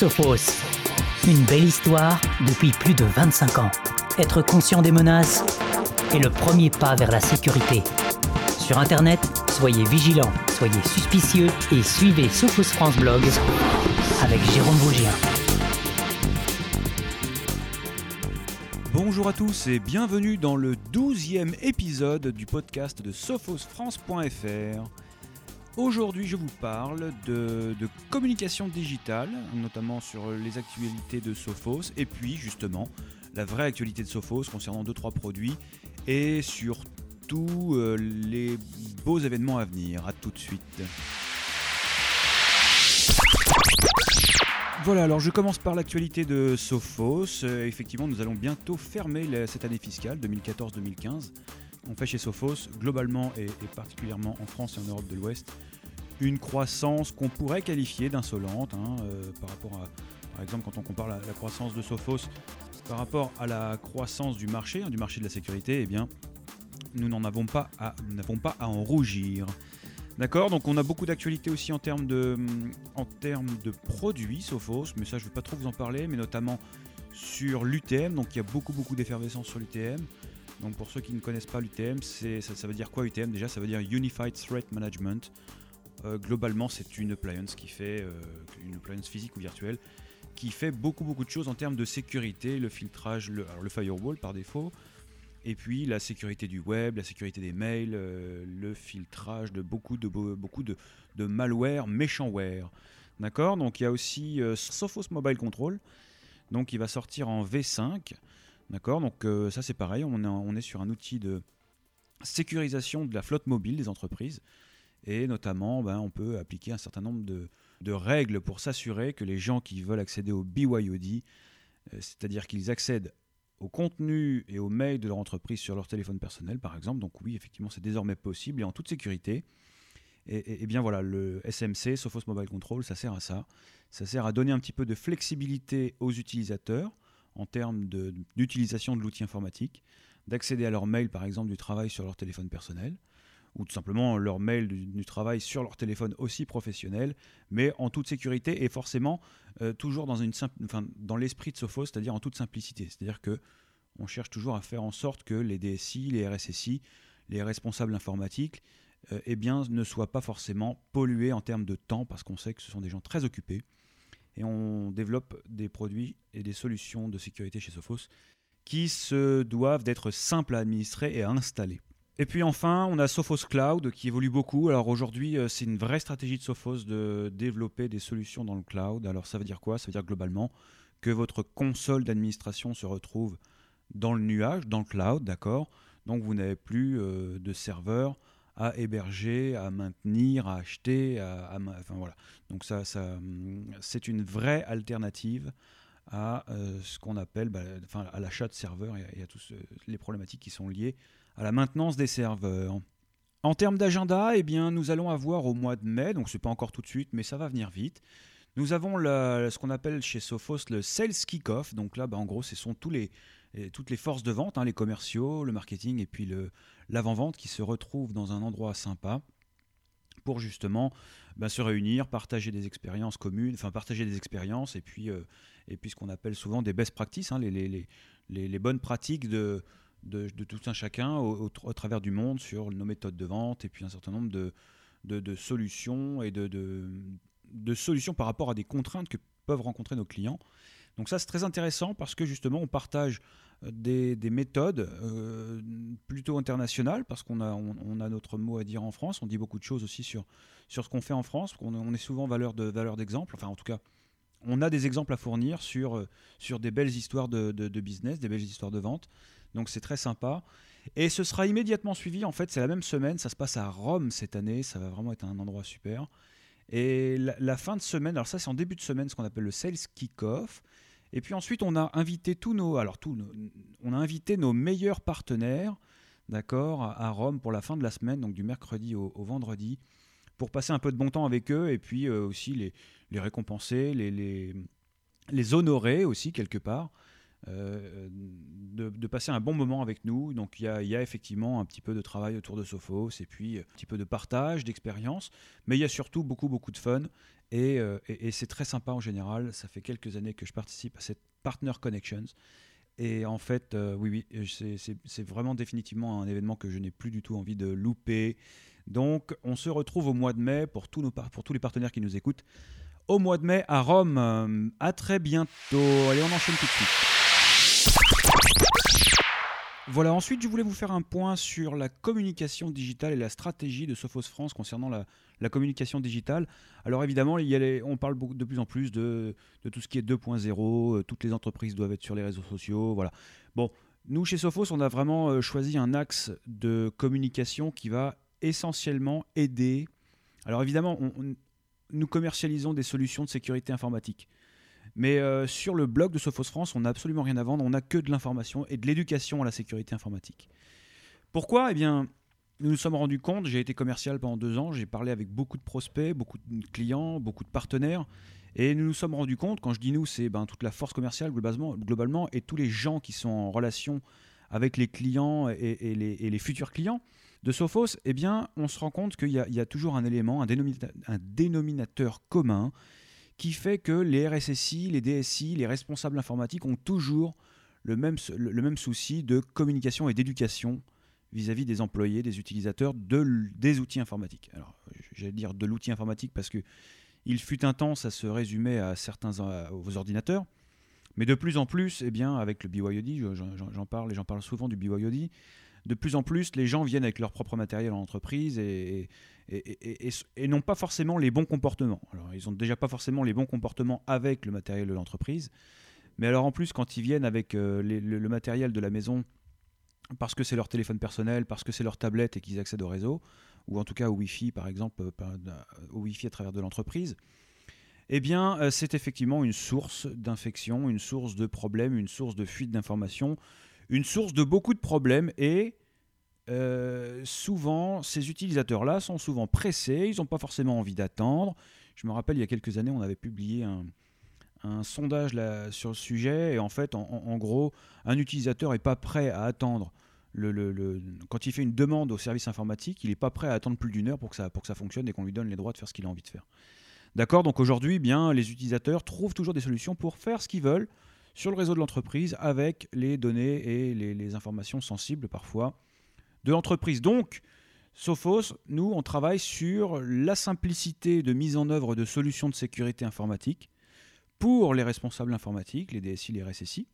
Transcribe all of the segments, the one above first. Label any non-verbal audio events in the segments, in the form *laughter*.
Sophos. Une belle histoire depuis plus de 25 ans. Être conscient des menaces est le premier pas vers la sécurité. Sur Internet, soyez vigilants, soyez suspicieux et suivez Sophos France Blog avec Jérôme Bougien. Bonjour à tous et bienvenue dans le 12e épisode du podcast de sophosfrance.fr. Aujourd'hui, je vous parle de, de, communication digitale, notamment sur les actualités de Sophos, et puis justement la vraie actualité de Sophos concernant 2-3 produits, et surtout euh, les beaux événements à venir. A tout de suite. Voilà, alors je commence par l'actualité de Sophos. Euh, effectivement, nous allons bientôt fermer cette année fiscale 2014-2015. On fait chez Sophos, globalement et, particulièrement en France et en Europe de l'Ouest, une croissance qu'on pourrait qualifier d'insolente hein, euh, par rapport à, par exemple, quand on compare la, la croissance de Sophos par rapport à la croissance du marché, hein, du marché de la sécurité, eh bien, nous n'en avons pas à, nous n'avons pas à en rougir. D'accord, donc on a beaucoup d'actualités aussi en termes de, en termes de produits Sophos, mais ça je ne vais pas trop vous en parler, mais notamment sur l'UTM, donc il y a beaucoup beaucoup d'effervescence sur l'UTM. Donc pour ceux qui ne connaissent pas l'UTM, ça, ça veut dire quoi UTM Déjà ça veut dire Unified Threat Management. Euh, globalement c'est une appliance qui fait, euh, une appliance physique ou virtuelle, qui fait beaucoup beaucoup de choses en termes de sécurité, le filtrage, le, firewall par défaut, et puis la sécurité du web, la sécurité des mails, euh, le filtrage de beaucoup de, beau- beaucoup de, de malware, méchantware. D'accord? Donc il y a aussi Sophos Mobile Control, donc il va sortir en V5. D'accord Donc euh, ça c'est pareil, on est, on est sur un outil de sécurisation de la flotte mobile des entreprises. Et notamment, ben, on peut appliquer un certain nombre de, de règles pour s'assurer que les gens qui veulent accéder au BYOD, euh, c'est-à-dire qu'ils accèdent au contenu et aux mails de leur entreprise sur leur téléphone personnel, par exemple. Donc oui, effectivement, c'est désormais possible et en toute sécurité. Et, bien voilà, le SMC, Sophos Mobile Control, ça sert à ça. Ça sert à donner un petit peu de flexibilité aux utilisateurs en termes d'utilisation de l'outil informatique, d'accéder à leur mail, par exemple, du travail sur leur téléphone personnel, ou tout simplement leur mail du, travail sur leur téléphone aussi professionnel, mais en toute sécurité et forcément euh, toujours dans, enfin, dans l'esprit de Sophos, c'est-à-dire en toute simplicité. C'est-à-dire que on cherche toujours à faire en sorte que les DSI, les RSSI, les responsables informatiques, euh, eh bien, ne soient pas forcément pollués en termes de temps, parce qu'on sait que ce sont des gens très occupés. Et on développe des produits et des solutions de sécurité chez Sophos qui se doivent d'être simples à administrer et à installer. Et puis enfin, on a Sophos Cloud qui évolue beaucoup. Alors aujourd'hui, euh, c'est une vraie stratégie de Sophos de développer des solutions dans le cloud. Alors ça veut dire quoi? Ça veut dire globalement que votre console d'administration se retrouve dans le nuage, dans le cloud, d'accord? Donc vous n'avez plus euh, de serveur à héberger, à maintenir, à acheter, à, enfin voilà. Donc ça, ça, hum, c'est une vraie alternative à euh, ce qu'on appelle, bah, enfin à l'achat de serveurs et, à- toutes les problématiques qui sont liées à la maintenance des serveurs. En termes d'agenda, eh bien, nous allons avoir au mois de mai, donc c'est pas encore tout de suite, mais ça va venir vite. Nous avons la- ce qu'on appelle chez Sophos le Sales Kick-Off. Donc là, bah, en gros, ce sont tous les, toutes les forces de vente, hein, les commerciaux, le marketing et puis l'avant-vente qui se retrouvent dans un endroit sympa pour justement bah, se réunir, partager des expériences communes, enfin partager des expériences et puis, euh, et puis ce qu'on appelle souvent des best practices, hein, les, bonnes pratiques de, de, tout un chacun au, travers du monde sur nos méthodes de vente et puis un certain nombre de, de, de solutions et de, de solutions par rapport à des contraintes que peuvent rencontrer nos clients. Donc ça c'est très intéressant parce que justement on partage euh, des, des méthodes euh, plutôt internationales parce qu'on a, on, a notre mot à dire en France, on dit beaucoup de choses aussi sur, sur ce qu'on fait en France, on, est souvent valeur de valeur d'exemple, enfin en tout cas on a des exemples à fournir sur, euh, sur des belles histoires de, de- de business, des belles histoires de vente. Donc c'est très sympa. Et ce sera immédiatement suivi, en fait, c'est la même semaine, ça se passe à Rome cette année, ça va vraiment être un endroit super. Et la, la fin de semaine, alors ça c'est en début de semaine, ce qu'on appelle le Sales Kick-Off. Et puis ensuite, on a invité tous nos, alors tous on a invité nos meilleurs partenaires, d'accord, à Rome pour la fin de la semaine, donc du mercredi au, vendredi, pour passer un peu de bon temps avec eux et puis euh, aussi les, récompenser, les, honorer aussi quelque part. euh, de, passer un bon moment avec nous. Donc il y y a effectivement un petit peu de travail autour de Sophos et puis un petit peu de partage, d'expérience, mais il y a surtout beaucoup beaucoup de fun Et, et c'est très sympa en général. Ça fait quelques années que je participe à cette Partner Connections. Et en fait, oui, oui, c'est vraiment définitivement un événement que je n'ai plus du tout envie de louper. Donc, on se retrouve au mois de mai pour tous, nos, pour tous les partenaires qui nous écoutent. Au mois de mai à Rome. Euh, à très bientôt. Allez, on enchaîne tout de suite. Voilà, ensuite je voulais vous faire un point sur la communication digitale et la stratégie de Sophos France concernant la, communication digitale. Alors évidemment, on parle de plus en plus de, de tout ce qui est 2.0, euh, toutes les entreprises doivent être sur les réseaux sociaux, voilà. Bon, nous chez Sophos, on a vraiment euh, choisi un axe de communication qui va essentiellement aider. Alors évidemment, nous commercialisons des solutions de sécurité informatique. Mais euh, sur le blog de Sophos France, on n'a absolument rien à vendre, on n'a que de l'information et de l'éducation à la sécurité informatique. Pourquoi? Eh bien, nous nous sommes rendus compte, j'ai été commercial pendant deux ans, j'ai parlé avec beaucoup de prospects, beaucoup de clients, beaucoup de partenaires, et nous nous sommes rendus compte, quand je dis nous, c'est ben, toute la force commerciale globalement, globalement, et tous les gens qui sont en relation avec les clients et, les, futurs clients de Sophos, eh bien, on se rend compte qu'il y, a toujours un élément, un dénominateur, commun qui fait que les RSSI, les DSI, les responsables informatiques ont toujours le même, le même souci de communication et d'éducation vis-à-vis des employés, des utilisateurs de, des outils informatiques. Alors, j'allais dire de l'outil informatique parce que il fut un temps, ça se résumait à certains aux ordinateurs. Mais de plus en plus, eh bien, avec le BYOD, j'en parle et j'en parle souvent du BYOD, de plus en plus, les gens viennent avec leur propre matériel en entreprise et, et, n'ont pas forcément les bons comportements. Alors, ils n'ont déjà pas forcément les bons comportements avec le matériel de l'entreprise. Mais alors, en plus, quand ils viennent avec euh, le, matériel de la maison, parce que c'est leur téléphone personnel, parce que c'est leur tablette et qu'ils accèdent au réseau, ou en tout cas au Wi-Fi, par exemple, euh, au Wi-Fi à travers de l'entreprise, eh bien, euh, c'est effectivement une source d'infection, une source de problèmes, une source de fuite d'informations, une source de beaucoup de problèmes et euh, souvent, ces utilisateurs-là sont souvent pressés, ils n'ont pas forcément envie d'attendre. Je me rappelle, il y a quelques années, on avait publié un, sondage sur le sujet, et en fait, en, gros, un utilisateur n'est pas prêt à attendre. Quand il fait une demande au service informatique, il n'est pas prêt à attendre plus d'une heure pour que, ça, fonctionne et qu'on lui donne les droits de faire ce qu'il a envie de faire. D'accord? Donc aujourd'hui, bien, les utilisateurs trouvent toujours des solutions pour faire ce qu'ils veulent sur le réseau de l'entreprise avec les données et les, informations sensibles parfois de l'entreprise. Donc, Sophos, nous, on travaille sur la simplicité de mise en œuvre de solutions de sécurité informatique pour les responsables informatiques, les DSI, les RSSI.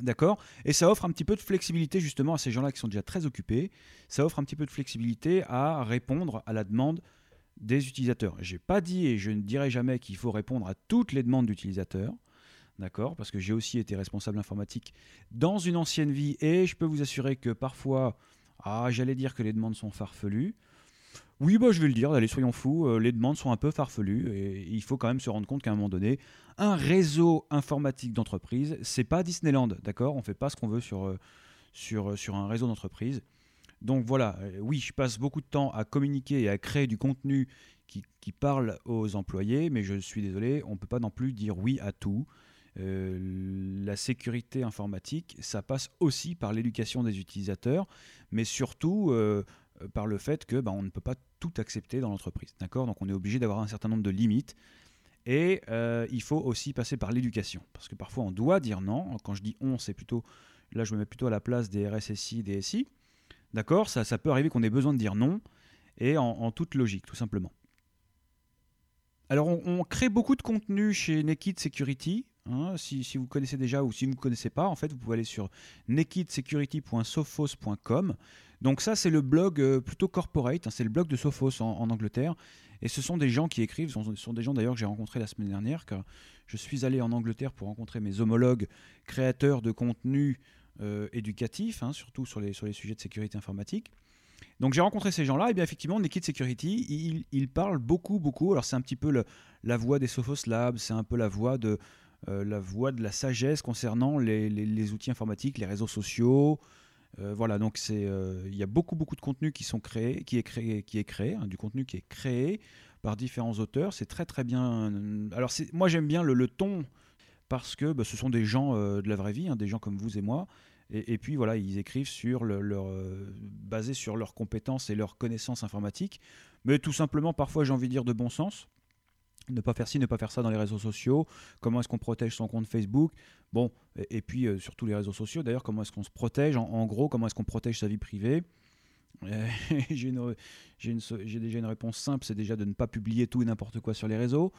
D'accord? Et ça offre un petit peu de flexibilité justement à ces gens-là qui sont déjà très occupés. Ça offre un petit peu de flexibilité à répondre à la demande des utilisateurs. Je n'ai pas dit et je ne dirai jamais qu'il faut répondre à toutes les demandes d'utilisateurs. D'accord? Parce que j'ai aussi été responsable informatique dans une ancienne vie et je peux vous assurer que parfois, ah, j'allais dire que les demandes sont farfelues. Oui, bah, je vais le dire, allez, soyons fous, euh, les demandes sont un peu farfelues et il faut quand même se rendre compte qu'à un moment donné, un réseau informatique d'entreprise, c'est pas Disneyland, d'accord? On fait pas ce qu'on veut sur, euh, sur un réseau d'entreprise. Donc voilà, euh, oui, je passe beaucoup de temps à communiquer et à créer du contenu qui, parle aux employés, mais je suis désolé, on ne peut pas non plus dire oui à tout. Euh, la sécurité informatique, ça passe aussi par l'éducation des utilisateurs, mais surtout euh, par le fait que bah, on ne peut pas tout accepter dans l'entreprise. D'accord? Donc on est obligé d'avoir un certain nombre de limites. Et il faut aussi passer par l'éducation. Parce que parfois on doit dire non. Quand je dis on, c'est plutôt. Là, je me mets plutôt à la place des RSSI, des SI. D'accord? Ça, ça peut arriver qu'on ait besoin de dire non, et en, toute logique, tout simplement. Alors, on, crée beaucoup de contenu chez Naked Security. Hein, si, vous connaissez déjà ou si vous ne connaissez pas, en fait, vous pouvez aller sur nakedsecurity.sophos.com. Donc ça, c'est le blog euh, plutôt corporate, hein, c'est le blog de Sophos en, Angleterre. Et ce sont des gens qui écrivent, ce sont, des gens d'ailleurs que j'ai rencontrés la semaine dernière, car je suis allé en Angleterre pour rencontrer mes homologues créateurs de contenu euh, éducatif, hein, surtout sur les, sujets de sécurité informatique. Donc j'ai rencontré ces gens-là, et bien effectivement, Naked Security, ils il parlent beaucoup, beaucoup. Alors c'est un petit peu la voix des Sophos Labs, c'est un peu la voix de, la voix de la sagesse concernant les, les, outils informatiques, les réseaux sociaux. Euh, voilà, donc c'est, il y a beaucoup, beaucoup de contenu qui sont créés, qui est créé, qui est créé, hein, du contenu qui est créé par différents auteurs. C'est très, très bien. Alors moi j'aime bien le, ton parce que bah, ce sont des gens euh, de la vraie vie, hein, des gens comme vous et moi. Et, puis voilà, ils écrivent sur leur, euh, basé sur leurs compétences et leurs connaissances informatiques, mais tout simplement parfois j'ai envie de dire de bon sens. Ne pas faire ci, ne pas faire ça dans les réseaux sociaux, comment est-ce qu'on protège son compte Facebook, bon, et, puis euh, sur tous les réseaux sociaux d'ailleurs, comment est-ce qu'on se protège, en, gros, comment est-ce qu'on protège sa vie privée? *laughs* j'ai déjà une réponse simple, c'est déjà de ne pas publier tout et n'importe quoi sur les réseaux.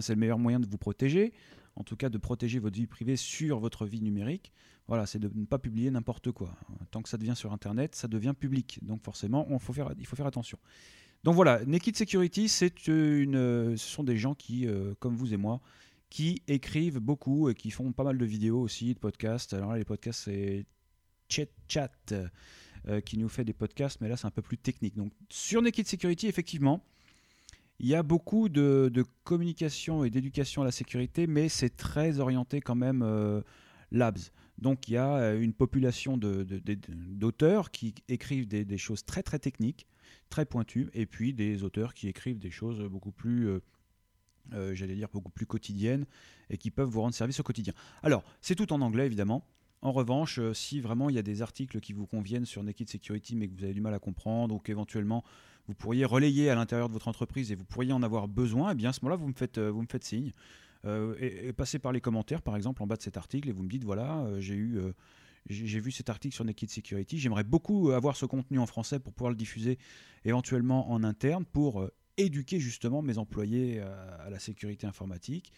C'est le meilleur moyen de vous protéger, en tout cas de protéger votre vie privée sur votre vie numérique. Voilà, c'est de ne pas publier n'importe quoi. Tant que ça devient sur Internet, ça devient public. Donc forcément, il faut faire attention. Donc voilà, Naked Security, c'est une, ce sont des gens qui, euh, comme vous et moi, qui écrivent beaucoup et qui font pas mal de vidéos aussi, de podcasts. Alors là, les podcasts, c'est Chat Chat euh, qui nous fait des podcasts, mais là, c'est un peu plus technique. Donc sur Naked Security, effectivement, il y a beaucoup de, communication et d'éducation à la sécurité, mais c'est très orienté quand même euh, labs. Donc il y a une population d'auteurs qui écrivent des, choses très très techniques très pointu et puis des auteurs qui écrivent des choses beaucoup plus, euh, euh, j'allais dire, beaucoup plus quotidiennes, et qui peuvent vous rendre service au quotidien. Alors, c'est tout en anglais, évidemment. En revanche, euh, si vraiment il y a des articles qui vous conviennent sur Naked Security, mais que vous avez du mal à comprendre, ou qu'éventuellement vous pourriez relayer à l'intérieur de votre entreprise et vous pourriez en avoir besoin, eh bien à ce moment-là, vous me faites, vous me faites signe. et, passez par les commentaires, par exemple, en bas de cet article, et vous me dites voilà, j'ai eu j'ai vu cet article sur Naked Security. J'aimerais beaucoup avoir ce contenu en français pour pouvoir le diffuser éventuellement en interne pour euh, éduquer justement mes employés à, la sécurité informatique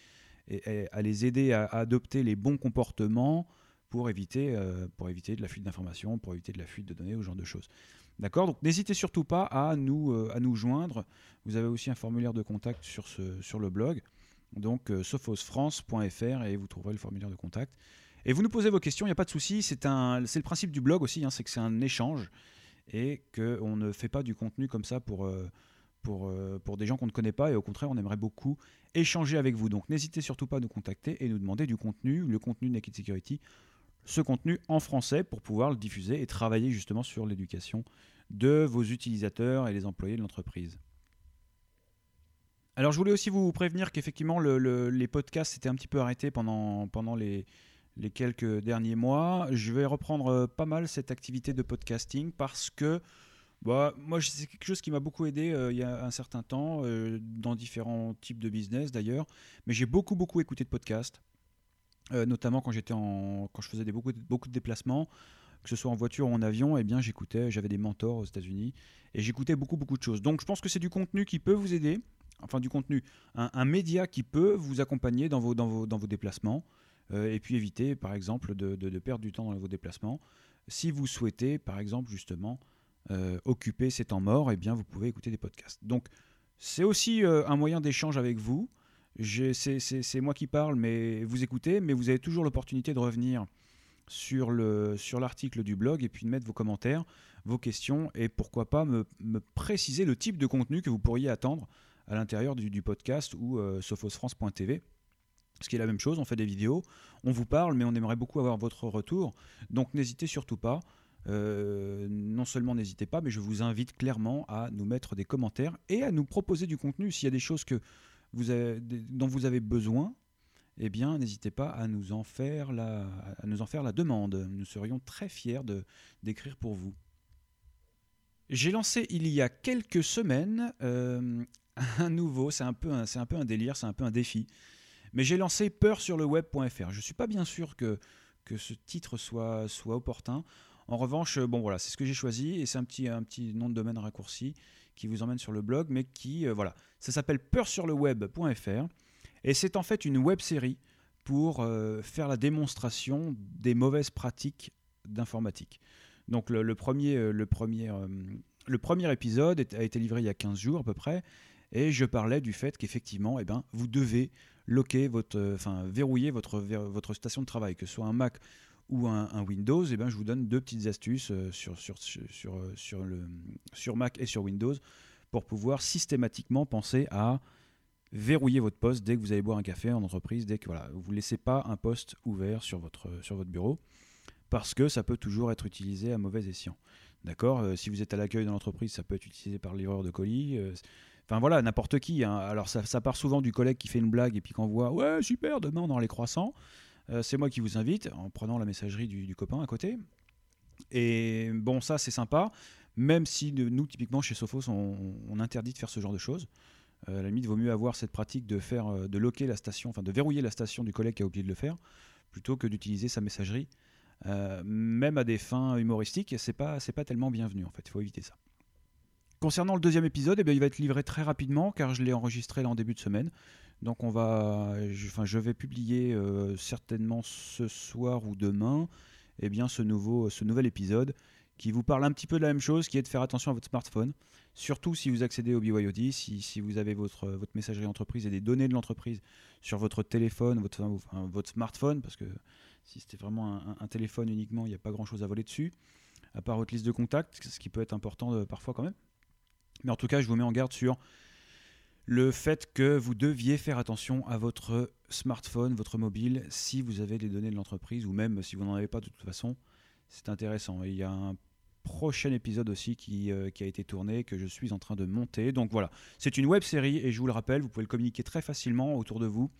et, à les aider à, adopter les bons comportements pour éviter, euh, pour éviter de la fuite d'informations, pour éviter de la fuite de données, ce genre de choses. D'accord? Donc n'hésitez surtout pas à nous, euh, à nous joindre. Vous avez aussi un formulaire de contact sur, ce, sur le blog. Donc sophosfrance.fr et vous trouverez le formulaire de contact. Et vous nous posez vos questions, il n'y a pas de souci. C'est le principe du blog aussi, hein, c'est que c'est un échange et qu'on ne fait pas du contenu comme ça pour, euh, pour, euh, pour des gens qu'on ne connaît pas. Et au contraire, on aimerait beaucoup échanger avec vous. Donc n'hésitez surtout pas à nous contacter et nous demander du contenu, le contenu Naked Security, ce contenu en français pour pouvoir le diffuser et travailler justement sur l'éducation de vos utilisateurs et les employés de l'entreprise. Alors je voulais aussi vous prévenir qu'effectivement les podcasts s'étaient un petit peu arrêtés pendant, pendant les, les quelques derniers mois. Je vais reprendre euh, pas mal cette activité de podcasting parce que bah, moi, c'est quelque chose qui m'a beaucoup aidé euh, il y a un certain temps, euh, dans différents types de business d'ailleurs. Mais j'ai beaucoup, beaucoup écouté de podcasts, notamment quand, en, quand je faisais des, beaucoup, beaucoup de déplacements, que ce soit en voiture ou en avion, eh bien, j'écoutais, j'avais des mentors aux États-Unis et j'écoutais beaucoup, beaucoup de choses. Donc, je pense que c'est du contenu qui peut vous aider, enfin, du contenu, un, média qui peut vous accompagner dans vos, dans vos, dans vos déplacements. Euh, et puis éviter par exemple de, perdre du temps dans vos déplacements. Si vous souhaitez par exemple justement euh, occuper ces temps morts, eh bien vous pouvez écouter des podcasts. Donc c'est aussi euh, un moyen d'échange avec vous. C'est moi qui parle, mais vous écoutez, mais vous avez toujours l'opportunité de revenir sur l'article du blog et puis de mettre vos commentaires, vos questions et pourquoi pas me, préciser le type de contenu que vous pourriez attendre à l'intérieur du, podcast ou sophosfrance.tv ce qui est la même chose, on fait des vidéos, on vous parle, mais on aimerait beaucoup avoir votre retour. Donc n'hésitez surtout pas. Euh, non seulement n'hésitez pas, mais je vous invite clairement à nous mettre des commentaires et à nous proposer du contenu. S'il y a des choses que vous avez, dont vous avez besoin, eh bien, n'hésitez pas à nous, en faire la, à nous en faire la demande. Nous serions très fiers d'écrire pour vous. J'ai lancé il y a quelques semaines euh, *laughs* un nouveau, c'est un, peu un, un peu un délire, c'est un peu un défi. Mais j'ai lancé peur sur le web.fr. Je ne suis pas bien sûr que, que ce titre soit, soit opportun. En revanche, bon voilà, c'est ce que j'ai choisi et c'est un petit, un petit nom de domaine raccourci qui vous emmène sur le blog, mais qui, euh, voilà, ça s'appelle peur sur le web.fr et c'est en fait une web série pour euh, faire la démonstration des mauvaises pratiques d'informatique. Donc le, premier, euh, le, premier, le premier épisode a été livré il y a 15 jours à peu près, et je parlais du fait qu'effectivement, eh ben, vous devez loquer votre, euh, enfin verrouiller votre, votre station de travail, que ce soit un Mac ou un, Windows, et eh ben, je vous donne deux petites astuces euh, sur, sur, sur, euh, sur, le, sur Mac et sur Windows pour pouvoir systématiquement penser à verrouiller votre poste dès que vous allez boire un café en entreprise, dès que voilà, vous ne laissez pas un poste ouvert sur votre, sur votre bureau, parce que ça peut toujours être utilisé à mauvais escient. D'accord Si vous êtes à l'accueil dans l'entreprise, ça peut être utilisé par le de colis. Enfin voilà, n'importe qui. Hein. Alors ça, part souvent du collègue qui fait une blague et puis qu'on voit Ouais, super, demain dans les croissants. Euh, c'est moi qui vous invite en prenant la messagerie du, copain à côté. Et bon, ça c'est sympa, même si nous, typiquement chez Sophos, on, interdit de faire ce genre de choses. à la limite, il vaut mieux avoir cette pratique de faire, de loquer la station, enfin de verrouiller la station du collègue qui a oublié de le faire, plutôt que d'utiliser sa messagerie, même à des fins humoristiques. C'est pas, pas tellement bienvenu en fait. Il faut éviter ça. Concernant le deuxième épisode, eh bien, il va être livré très rapidement car je l'ai enregistré là en début de semaine. Donc on va, je, enfin, je vais publier euh, certainement ce soir ou demain eh bien, ce, nouveau, ce nouvel épisode qui vous parle un petit peu de la même chose, qui est de faire attention à votre smartphone. Surtout si vous accédez au BYOD, si, vous avez votre, votre messagerie entreprise et des données de l'entreprise sur votre téléphone, votre, votre smartphone, parce que si c'était vraiment un, téléphone uniquement, il n'y a pas grand-chose à voler dessus, à part votre liste de contacts, ce qui peut être important euh, parfois quand même. Mais en tout cas, je vous mets en garde sur le fait que vous deviez faire attention à votre smartphone, votre mobile, si vous avez des données de l'entreprise ou même si vous n'en avez pas de toute façon. C'est intéressant. il y a un prochain épisode aussi qui, euh, qui, a été tourné, que je suis en train de monter. Donc voilà, c'est une web série et je vous le rappelle, vous pouvez le communiquer très facilement autour de vous.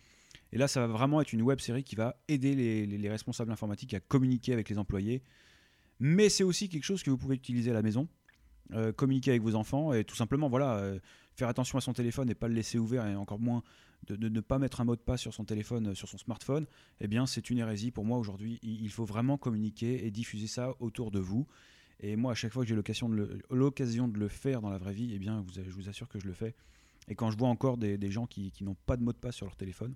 Et là, ça va vraiment être une web série qui va aider les responsables informatiques à communiquer avec les employés. Mais c'est aussi quelque chose que vous pouvez utiliser à la maison. Euh, communiquer avec vos enfants et tout simplement voilà euh, faire attention à son téléphone et pas le laisser ouvert et encore moins de, ne pas mettre un mot de passe sur son téléphone euh, sur son smartphone eh bien c'est une hérésie pour moi aujourd'hui. Il faut vraiment communiquer et diffuser ça autour de vous. Et moi à chaque fois que j'ai l'occasion de, le, l'occasion de le faire dans la vraie vie eh bien je vous assure que je le fais. Et quand je vois encore des, gens qui, n'ont pas de mot de passe sur leur téléphone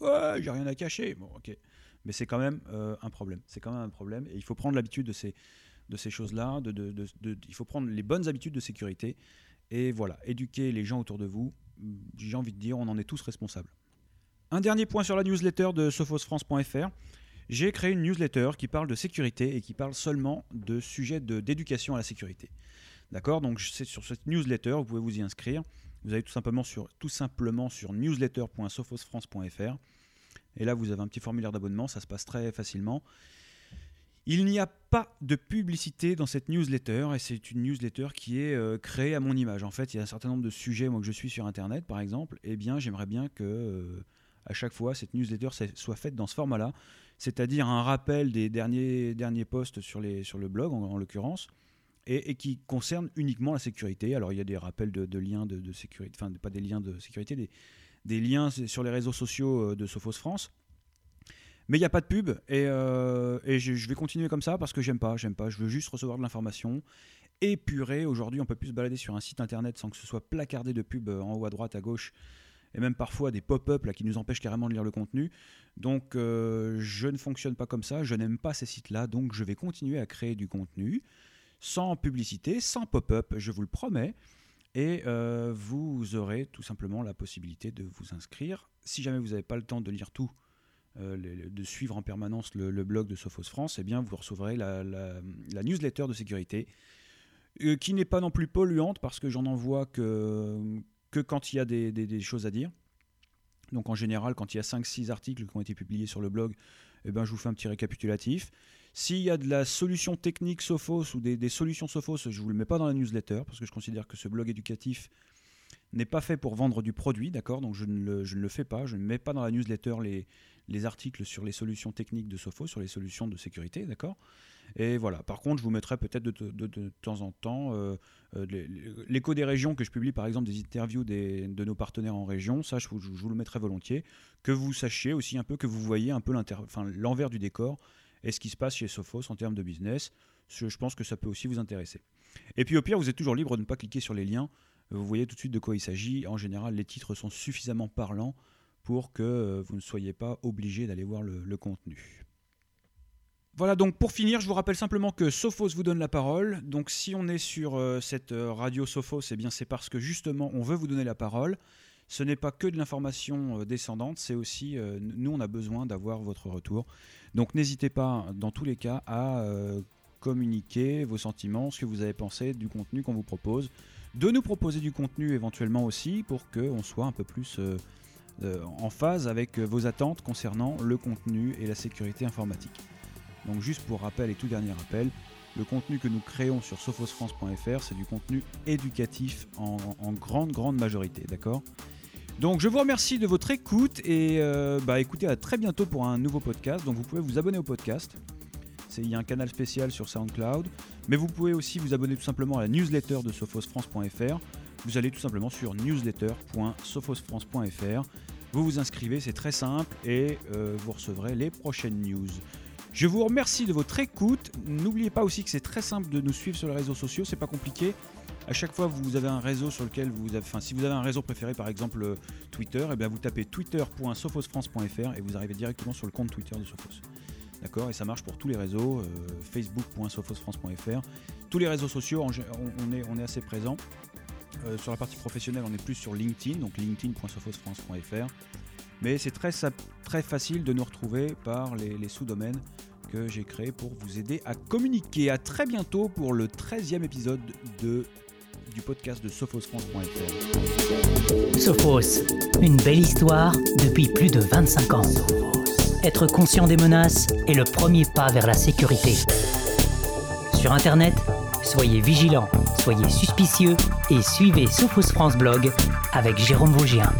j'ai rien à cacher. Bon ok. Mais c'est quand même un problème. C'est quand même un problème et il faut prendre l'habitude de ces de ces choses-là. Il faut prendre les bonnes habitudes de sécurité. Et voilà, éduquer les gens autour de vous. J'ai envie de dire, on en est tous responsables. Un dernier point sur la newsletter de sophosfrance.fr. J'ai créé une newsletter qui parle de sécurité et qui parle seulement de sujets d'éducation à la sécurité. D'accord? Donc sur cette newsletter, vous pouvez vous y inscrire. Vous allez tout simplement sur, tout sur newsletter.sophosfrance.fr. Et là, vous avez un petit formulaire d'abonnement, ça se passe très facilement. Il n'y a pas de publicité dans cette newsletter et c'est une newsletter qui est euh, créée à mon image. En fait, il y a un certain nombre de sujets, moi que je suis sur Internet par exemple, et eh bien j'aimerais bien que euh, à chaque fois cette newsletter soit faite dans ce format-là, c'est-à-dire un rappel des derniers, derniers posts sur, sur le blog en, l'occurrence, et, qui concerne uniquement la sécurité. Alors il y a des rappels de, liens de, sécurité, enfin pas des liens de sécurité, des, des liens sur les réseaux sociaux euh, de Sophos France mais il n'y a pas de pub et, euh, je, vais continuer comme ça parce que j'aime pas, j'aime pas. Je veux juste recevoir de l'information. Épuré, aujourd'hui on peut plus se balader sur un site internet sans que ce soit placardé de pubs en haut à droite, à gauche, et même parfois des pop-up qui nous empêchent carrément de lire le contenu. Donc euh, je ne fonctionne pas comme ça, je n'aime pas ces sites-là, donc je vais continuer à créer du contenu sans publicité, sans pop-up, je vous le promets. Et euh, vous aurez tout simplement la possibilité de vous inscrire. Si jamais vous n'avez pas le temps de lire tout, euh, de suivre en permanence le, blog de Sophos France, eh bien vous recevrez la, newsletter de sécurité, euh, qui n'est pas non plus polluante parce que j'en envoie que, que quand il y a des, choses à dire. Donc en général, quand il y a 5-6 articles qui ont été publiés sur le blog, eh ben, je vous fais un petit récapitulatif. S'il y a de la solution technique Sophos ou des, solutions Sophos, je ne vous le mets pas dans la newsletter parce que je considère que ce blog éducatif n'est pas fait pour vendre du produit, d'accord? Donc je ne, je ne, le, fais pas, je ne mets pas dans la newsletter les, les articles sur les solutions techniques de Sophos, sur les solutions de sécurité, d'accord? Et voilà. Par contre, je vous mettrai peut-être de, temps en temps euh, euh, l'écho des régions que je publie, par exemple, des interviews de nos partenaires en région. Ça, je je vous, le mettrai volontiers. Que vous sachiez aussi un peu, que vous voyez un peu l'envers du décor et ce qui se passe chez Sophos en termes de business. Je pense que ça peut aussi vous intéresser. Et puis au pire, vous êtes toujours libre de ne pas cliquer sur les liens. Vous voyez tout de suite de quoi il s'agit. En général, les titres sont suffisamment parlants pour que euh, vous ne soyez pas obligé d'aller voir le, contenu. Voilà, donc pour finir, je vous rappelle simplement que Sophos vous donne la parole. Donc si on est sur euh, cette euh, radio Sophos, eh bien c'est parce que justement on veut vous donner la parole. Ce n'est pas que de l'information descendante, c'est aussi, nous on a besoin d'avoir votre retour. Donc n'hésitez pas dans tous les cas à communiquer vos sentiments, ce que vous avez pensé du contenu qu'on vous propose, de nous proposer du contenu éventuellement aussi pour qu'on soit un peu plus en phase avec euh, vos attentes concernant le contenu et la sécurité informatique. Donc juste pour rappel et tout dernier rappel, le contenu que nous créons sur sophosfrance.fr, c'est du contenu éducatif en, grande, grande majorité, d'accord? Donc je vous remercie de votre écoute et euh, bah, écoutez à très bientôt pour un nouveau podcast. Donc vous pouvez vous abonner au podcast. Il y a un canal spécial sur SoundCloud, mais vous pouvez aussi vous abonner tout simplement à la newsletter de sophosfrance.fr Vous allez tout simplement sur newsletter.sophosfrance.fr. Vous vous inscrivez, c'est très simple et euh, vous recevrez les prochaines news. Je vous remercie de votre écoute. N'oubliez pas aussi que c'est très simple de nous suivre sur les réseaux sociaux, c'est pas compliqué. À chaque fois vous avez un réseau sur lequel vous avez, enfin, si vous avez un réseau préféré, par exemple euh, Twitter, et eh bien vous tapez twitter.sophosfrance.fr et vous arrivez directement sur le compte Twitter de Sophos. D'accord? Et ça marche pour tous les réseaux, euh, facebook.sophosfrance.fr. Tous les réseaux sociaux, on, est, on est assez présent. Euh, sur la partie professionnelle, on est plus sur LinkedIn, donc linkedin.sophosfrance.fr. Mais c'est très, facile de nous retrouver par les, les sous-domaines que j'ai créés pour vous aider à communiquer. À très bientôt pour le 13e épisode de du podcast de sophosfrance.fr. Sophos, une belle histoire depuis plus de 25 ans. Être conscient des menaces est le premier pas vers la sécurité. Sur Internet, soyez vigilants, soyez suspicieux et suivez Sophos France Blog avec Jérôme Vaugien.